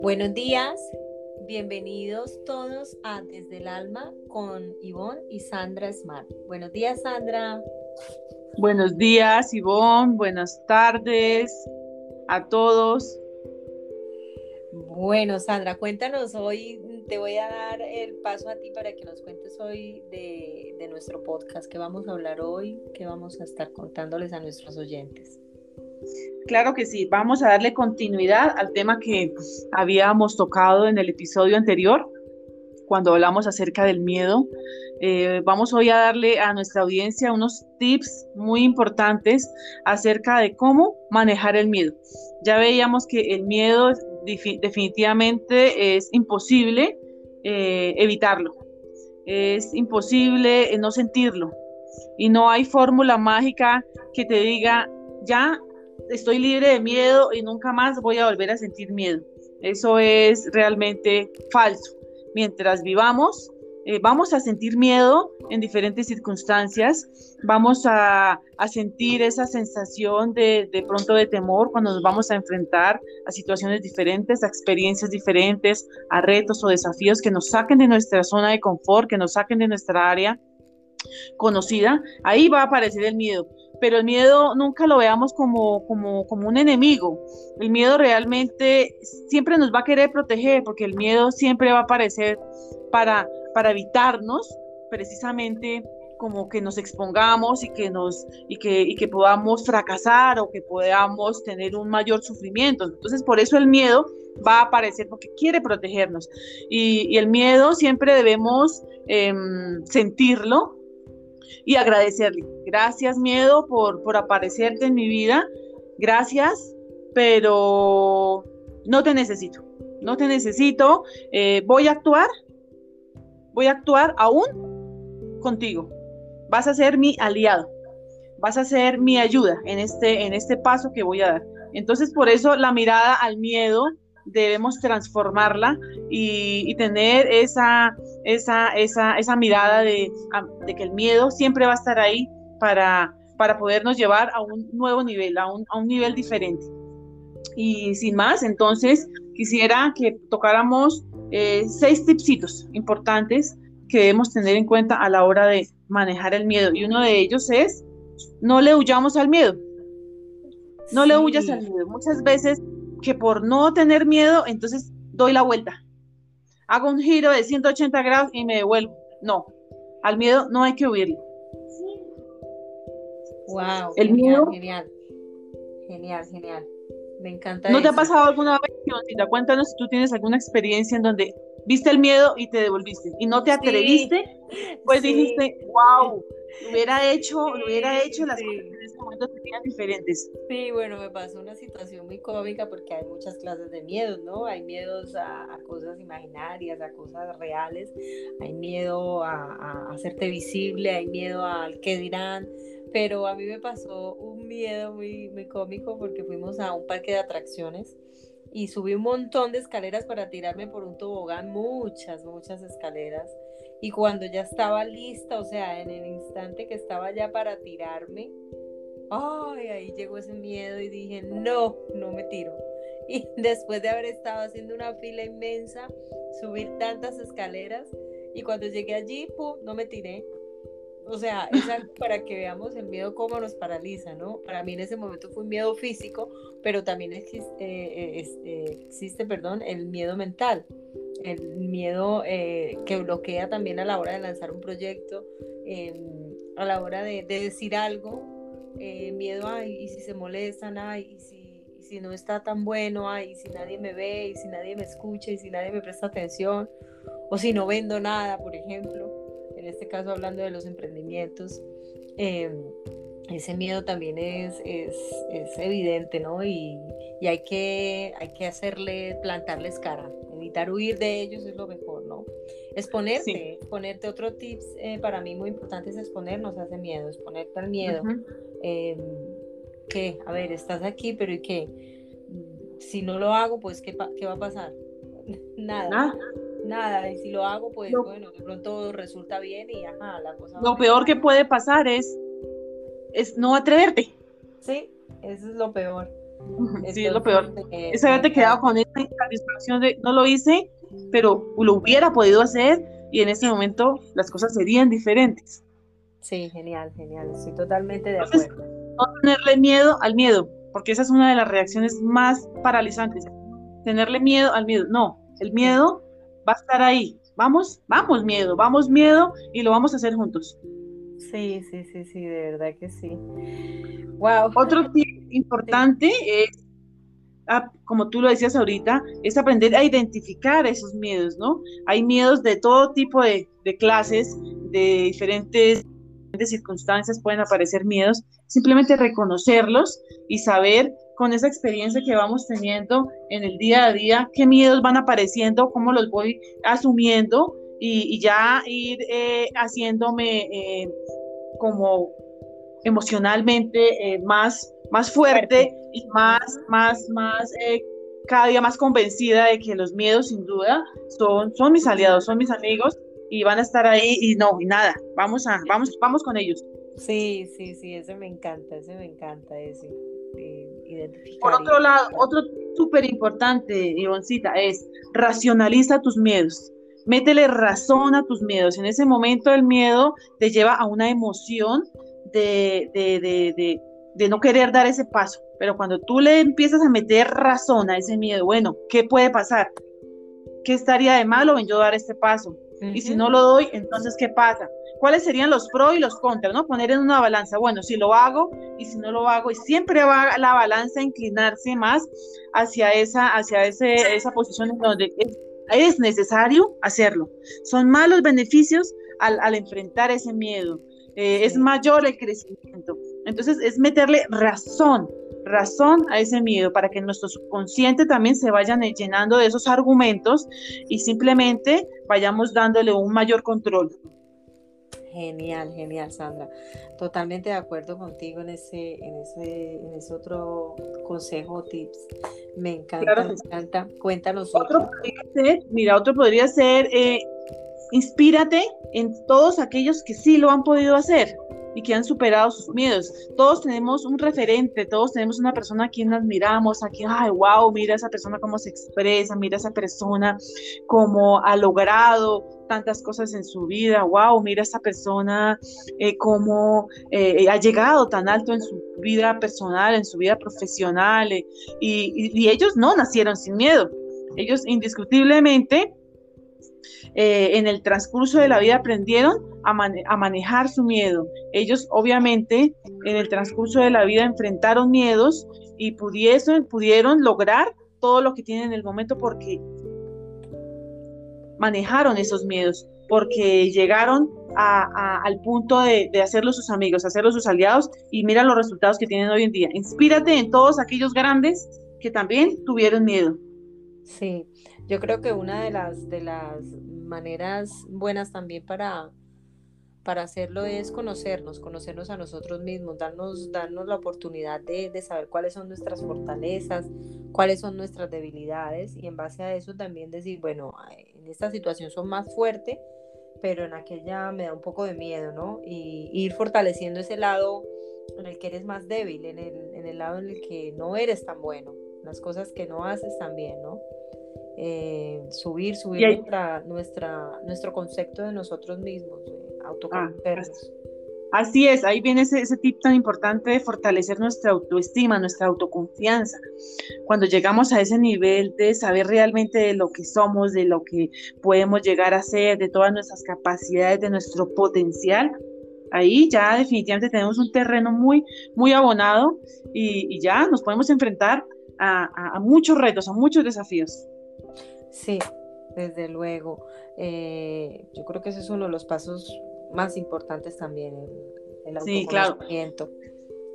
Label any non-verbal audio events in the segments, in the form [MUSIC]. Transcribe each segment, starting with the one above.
Buenos días, bienvenidos todos a Desde el Alma con Ivonne y Sandra Smart. Buenos días, Sandra. Buenos días, Ivonne. Buenas tardes a todos. Bueno, Sandra, cuéntanos hoy, te voy a dar el paso a ti para que nos cuentes hoy de, de nuestro podcast, qué vamos a hablar hoy, qué vamos a estar contándoles a nuestros oyentes. Claro que sí, vamos a darle continuidad al tema que habíamos tocado en el episodio anterior, cuando hablamos acerca del miedo. Eh, vamos hoy a darle a nuestra audiencia unos tips muy importantes acerca de cómo manejar el miedo. Ya veíamos que el miedo definitivamente es imposible eh, evitarlo, es imposible eh, no sentirlo y no hay fórmula mágica que te diga ya estoy libre de miedo y nunca más voy a volver a sentir miedo. Eso es realmente falso. Mientras vivamos, eh, vamos a sentir miedo en diferentes circunstancias, vamos a, sentir esa sensación de, de, pronto de temor cuando nos vamos a enfrentar a situaciones diferentes, a experiencias diferentes, a retos o desafíos que nos saquen de nuestra zona de confort, que nos saquen de nuestra área conocida. Ahí va a aparecer el miedo pero el miedo nunca lo veamos como, como, como un enemigo. El miedo realmente siempre nos va a querer proteger, porque el miedo siempre va a aparecer para, para evitarnos precisamente como que nos expongamos y que nos y que, y que podamos fracasar o que podamos tener un mayor sufrimiento. Entonces, por eso el miedo va a aparecer porque quiere protegernos. Y, y el miedo siempre debemos em, sentirlo y agradecerle. Gracias, miedo, por, por aparecerte en mi vida. Gracias, pero no te necesito. No te necesito. Eh, voy a actuar. Voy a actuar aún contigo. Vas a ser mi aliado. Vas a ser mi ayuda en este, en este paso que voy a dar. Entonces, por eso la mirada al miedo debemos transformarla y, tener esa, esa, esa, esa mirada de, de, que el miedo siempre va a estar ahí para, para podernos llevar a un nuevo nivel, a un, a un nivel diferente. Y sin más, entonces quisiera que tocáramos eh, seis tipsitos importantes que debemos tener en cuenta a la hora de manejar el miedo. Y uno de ellos es, no le huyamos al miedo. No le huyas al miedo. Muchas veces que por no tener miedo, entonces doy la vuelta. Hago un giro de 180 grados y me devuelvo. No, al miedo no hay que huirle. Wow, el miedo. Genial, genial, genial. Me encanta. ¿No te ha pasado alguna vez, Te Cuéntanos si tú tienes alguna experiencia en donde viste el miedo y te devolviste y no te atreviste, pues dijiste, wow, hubiera hecho, lo hubiera hecho, las cosas en ese momento serían diferentes. Sí, bueno, me pasó una situación muy cómica porque hay muchas clases de miedos, ¿no? Hay miedos a, cosas imaginarias, a cosas reales, hay miedo a, hacerte visible, hay miedo al qué dirán, pero a mí me pasó un miedo muy, muy cómico porque fuimos a un parque de atracciones y subí un montón de escaleras para tirarme por un tobogán, muchas, muchas escaleras. Y cuando ya estaba lista, o sea, en el instante que estaba ya para tirarme, ay, ahí llegó ese miedo y dije, no, no me tiro. [LAUGHS] Y después de haber estado haciendo una fila inmensa, subir tantas escaleras, y cuando llegué allí, pum, no me tiré. O sea, es algo [LAUGHS] para que veamos el miedo cómo nos paraliza, ¿no? Para mí en ese momento fue un miedo físico, pero también existe, eh, eh, eh, existe perdón, el miedo mental, el miedo que bloquea también a la hora de lanzar un proyecto, a la hora de, decir algo, miedo, ay, y si se molestan, ay, y si, y si no está tan bueno, ay, y si nadie me ve, y si nadie me escucha, y si nadie me presta atención, o si no vendo nada, por ejemplo en este caso hablando de los emprendimientos, em, ese miedo también es, es, evidente, ¿no? Y, hay, que, hay que hacerle, plantarles cara, evitar huir de ellos es lo mejor, ¿no? Exponerte, exponerte. Otro tips eh, para mí muy importante es exponernos ese miedo, exponerte al miedo. ¿Qué? A ver, estás aquí, pero ¿y qué? Si no lo hago, pues ¿qué, qué va a pasar? [LAUGHS] Nada. Nada nada, y si lo hago, pues bueno, de pronto resulta bien y ajá, la cosa. Lo peor que puede pasar es, es no atreverte. Sí, eso es lo peor. Sí, es lo peor. Eh, Esa haberte quedado con esa satisfacción de no lo hice, pero lo hubiera podido hacer y en ese momento las cosas serían diferentes. Sí, genial, genial. Estoy totalmente de acuerdo. no tenerle miedo al miedo, porque esa es una de las reacciones más paralizantes. Tenerle miedo al miedo. No, el miedo va a estar ahí. Vamos, vamos miedo, vamos miedo y lo vamos a hacer juntos. Sí, sí, sí, sí, de verdad que sí. Wow. Otro tip [LAUGHS] importante es, ah, como tú lo decías ahorita, es aprender a identificar esos miedos, ¿no? Hay miedos de todo tipo de, clases, de diferentes, diferentes circunstancias pueden aparecer miedos. Simplemente reconocerlos y saber con esa experiencia que vamos teniendo en el día a día, qué miedos van apareciendo, cómo los voy asumiendo y, ya ir eh, haciéndome eh, como emocionalmente eh, más, más fuerte y más, más, más, cada día más convencida de que los miedos sin duda son, son mis aliados, son mis amigos y van a estar ahí y no, y nada, vamos a, vamos, vamos con ellos. Sí, sí, sí, ese me encanta, ese me encanta, ese. Por otro lado, otro súper importante, Ivoncita, es racionaliza tus miedos. Métele razón a tus miedos. En ese momento el miedo te lleva a una emoción de, de, no querer dar ese paso. Pero cuando tú le empiezas a meter razón a ese miedo, bueno, ¿qué puede pasar? ¿Qué estaría de malo en yo dar este paso? Y si no lo doy, entonces, ¿qué pasa? ¿Cuáles serían los pros y los contras? ¿no? Poner en una balanza, bueno, si lo hago y si no lo hago, y siempre va la balanza a inclinarse más hacia esa, hacia ese, esa posición en donde es, necesario hacerlo. Son malos beneficios al, enfrentar ese miedo. Eh, es mayor el crecimiento. Entonces, es meterle razón, razón a ese miedo para que nuestro subconsciente también se vaya llenando de esos argumentos y simplemente vayamos dándole un mayor control. Genial, genial, Sandra. Totalmente de acuerdo contigo en ese, en ese, en ese otro consejo tips. Me encanta, me encanta. Cuéntanos otro. Podría ser, mira, otro podría ser, eh, inspírate en todos aquellos que sí lo han podido hacer y que han superado sus miedos. Todos tenemos un referente, todos tenemos una persona a quien admiramos, a quien, ay, wow, mira esa persona cómo se expresa, mira esa persona cómo ha logrado tantas cosas en su vida, wow, mira esa persona eh, cómo eh, ha llegado tan alto en su vida personal, en su vida profesional, eh, y ellos no nacieron sin miedo. Ellos indiscutiblemente eh, en el transcurso de la vida aprendieron a, manejar su miedo. Ellos obviamente en el transcurso de la vida enfrentaron miedos y pudieron lograr todo lo que tienen en el momento porque manejaron esos miedos, porque llegaron al punto de, de, hacerlos sus amigos, hacerlos sus aliados y mira los resultados que tienen hoy en día. Inspírate en todos aquellos grandes que también tuvieron miedo. Sí, yo creo que una de las, de las maneras buenas también para, para hacerlo es conocernos, conocernos a nosotros mismos, darnos, darnos la oportunidad de, de, saber cuáles son nuestras fortalezas, cuáles son nuestras debilidades y en base a eso también decir, bueno, en esta situación son más fuerte, pero en aquella me da un poco de miedo, ¿no? Y, ir fortaleciendo ese lado en el que eres más débil, en el, en el lado en el que no eres tan bueno, las cosas que no haces tan bien, ¿no? Eh, subir, subir nuestra, nuestra, nuestro concepto de nosotros mismos, autoconocernos. Ah, así es, ahí viene ese, ese tip tan importante de fortalecer nuestra autoestima, nuestra autoconfianza. Cuando llegamos a ese nivel de saber realmente de lo que somos, de lo que podemos llegar a ser, de todas nuestras capacidades, de nuestro potencial, ahí ya definitivamente tenemos un terreno muy, muy abonado y, ya nos podemos enfrentar a muchos retos, a muchos desafíos. Sí, desde luego. Eh, yo creo que ese es uno de los pasos más importantes también, el, autoconocimiento.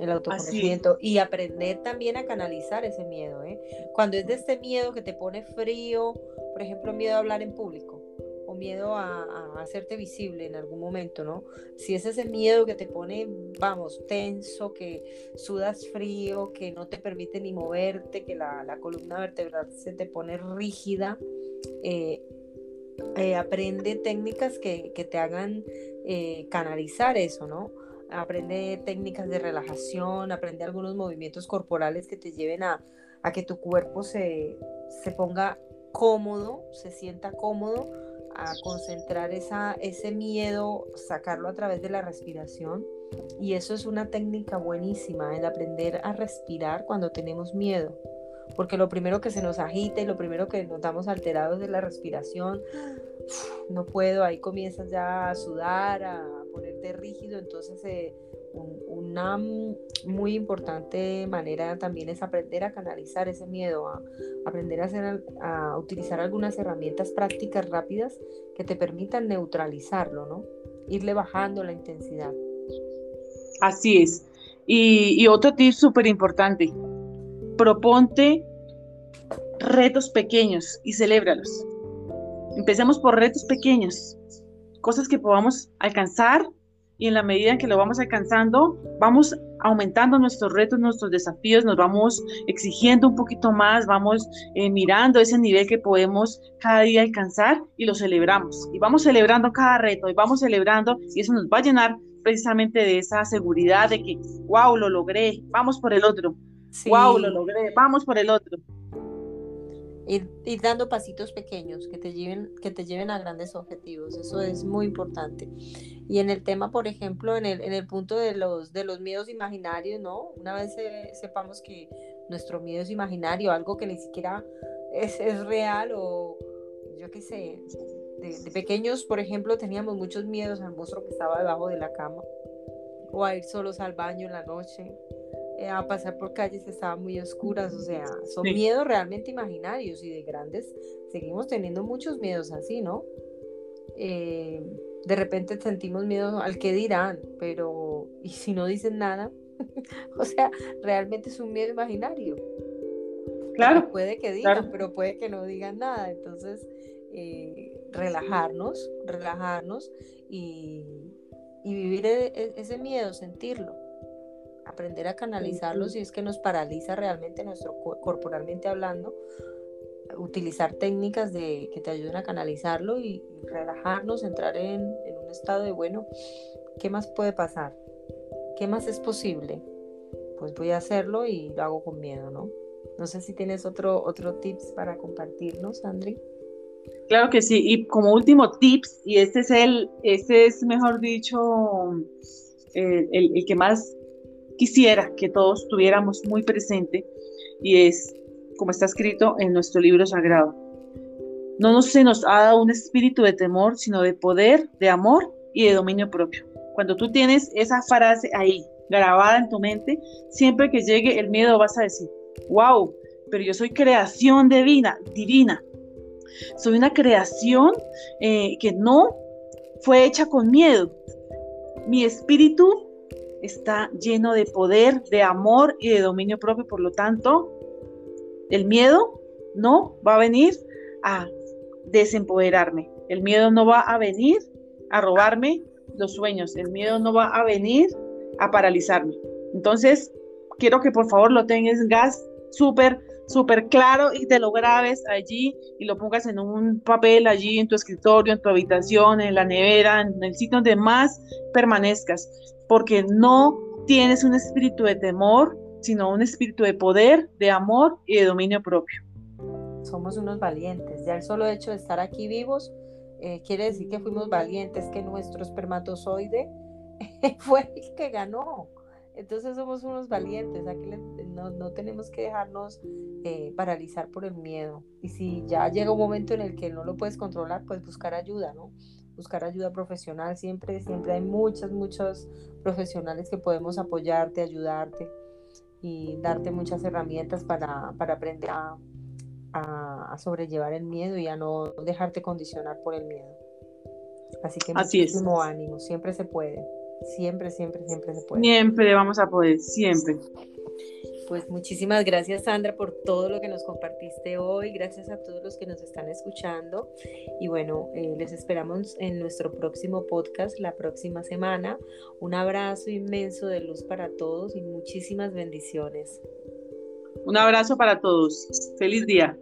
El autoconocimiento y aprender también a canalizar ese miedo. ¿eh? Cuando es de este miedo que te pone frío, por ejemplo, miedo a hablar en público o miedo a, hacerte visible en algún momento, ¿no? Si es ese miedo que te pone, vamos, tenso, que sudas frío, que no te permite ni moverte, que la, columna vertebral se te pone rígida, eh, eh, aprende técnicas que, te hagan eh, canalizar eso, ¿no? aprende técnicas de relajación, aprende algunos movimientos corporales que te lleven a, que tu cuerpo se, se, ponga cómodo, se sienta cómodo, a concentrar ese miedo, sacarlo a través de la respiración. Y eso es una técnica buenísima, el aprender a respirar cuando tenemos miedo. Porque lo primero que se nos agita y lo primero que notamos alterados es la respiración. No puedo, ahí comienzas ya a sudar, a ponerte rígido, entonces eh, una muy importante manera también es aprender a canalizar ese miedo, a aprender a, hacer, a utilizar algunas herramientas prácticas rápidas que te permitan neutralizarlo, ¿no? Irle bajando la intensidad. Así es. Y, y otro tip súper importante, proponte retos pequeños y celébralos. Empecemos por retos pequeños, cosas que podamos alcanzar y en la medida en que lo vamos alcanzando, vamos aumentando nuestros retos, nuestros desafíos, nos vamos exigiendo un poquito más, vamos eh, mirando ese nivel que podemos cada día alcanzar y lo celebramos. Y vamos celebrando cada reto y vamos celebrando y eso nos va a llenar precisamente de esa seguridad de que, wow, lo logré, vamos por el otro. Wow, lo logré, vamos por el otro. Ir, dando pasitos pequeños que te lleven que te lleven a grandes objetivos eso es muy importante. Y en el tema por ejemplo en el, en el punto de los de los miedos imaginarios no una vez sepamos que nuestro miedo es imaginario algo que ni siquiera es, es real o yo qué sé de, de, pequeños por ejemplo teníamos muchos miedos al monstruo que estaba debajo de la cama o a ir solos al baño en la noche eh, a pasar por calles que estaban muy oscuras, o sea, son miedos realmente imaginarios y de grandes seguimos teniendo muchos miedos así, ¿no? Eh, de repente sentimos miedo al que dirán, pero ¿y si no dicen nada? [LAUGHS] o sea, realmente es un miedo imaginario. Claro. puede que digan, pero puede que no digan nada. Entonces, eh, relajarnos, relajarnos y, y vivir e, e, ese miedo, sentirlo aprender a canalizarlo si es que nos paraliza realmente nuestro corporalmente hablando, utilizar técnicas de, que te ayuden a canalizarlo y, relajarnos, entrar en, un estado de, bueno, ¿qué más puede pasar? ¿Qué más es posible? Pues voy a hacerlo y lo hago con miedo, ¿no? No sé si tienes otro, otro tips para compartirnos, Andri. Claro que sí, y como último tips, y este es el, este es mejor dicho, el, el que más quisiera que todos tuviéramos muy presente y es como está escrito en nuestro libro sagrado. No nos, se nos ha dado un espíritu de temor, sino de poder, de amor y de dominio propio. Cuando tú tienes esa frase ahí grabada en tu mente, siempre que llegue el miedo vas a decir, wow, pero yo soy creación divina, divina. Soy una creación eh, que no fue hecha con miedo. Mi espíritu está lleno de poder, de amor y de dominio propio. Por lo tanto, el miedo no va a venir a desempoderarme. El miedo no va a venir a robarme los sueños. El miedo no va a venir a paralizarme. Entonces, quiero que por favor lo tengas gas súper, súper claro y te lo grabes allí y lo pongas en un papel allí en tu escritorio, en tu habitación, en la nevera, en el sitio donde más permanezcas porque no tienes un espíritu de temor, sino un espíritu de poder, de amor y de dominio propio. Somos unos valientes. Ya el solo hecho de estar aquí vivos eh, quiere decir que fuimos valientes, que nuestro espermatozoide [LAUGHS] fue el que ganó. Entonces somos unos valientes, aquí no, no tenemos que dejarnos eh, paralizar por el miedo. Y si ya llega un momento en el que no lo puedes controlar, pues buscar ayuda, ¿no? Buscar ayuda profesional. Siempre, siempre hay muchas, muchos profesionales que podemos apoyarte, ayudarte y darte muchas herramientas para, aprender a, sobrellevar el miedo y a no dejarte condicionar por el miedo. Así que Así muchísimo ánimo, siempre se puede. Siempre, siempre, siempre se puede. Siempre vamos a poder, siempre. Pues muchísimas gracias Sandra por todo lo que nos compartiste hoy, gracias a todos los que nos están escuchando y bueno, eh, les esperamos en nuestro próximo podcast la próxima semana. Un abrazo inmenso de luz para todos y muchísimas bendiciones. Un abrazo para todos. Feliz día.